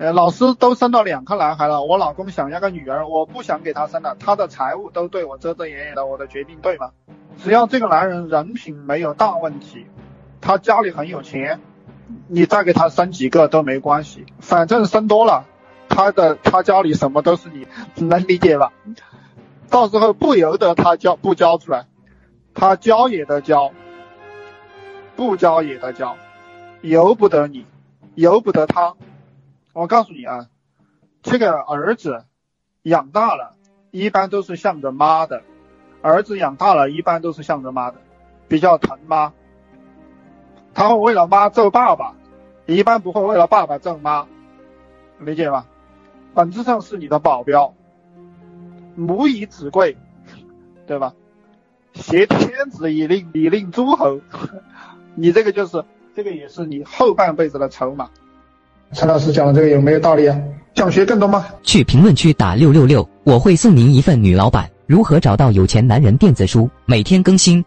呃，老师都生了两个男孩了，我老公想要个女儿，我不想给他生了，他的财务都对我遮遮掩掩的，我的决定对吗？只要这个男人人品没有大问题，他家里很有钱，你再给他生几个都没关系，反正生多了，他的他家里什么都是你，能理解吧？到时候不由得他交不交出来，他交也得交，不交也得交，由不得你，由不得他。我告诉你啊，这个儿子养大了，一般都是向着妈的；儿子养大了，一般都是向着妈的，比较疼妈。他会为了妈揍爸爸，一般不会为了爸爸揍妈，理解吧？本质上是你的保镖，母以子贵，对吧？挟天子以令以令诸侯，你这个就是这个也是你后半辈子的筹码。陈老师讲的这个有没有道理啊？想学更多吗？去评论区打六六六，我会送您一份女老板如何找到有钱男人电子书，每天更新。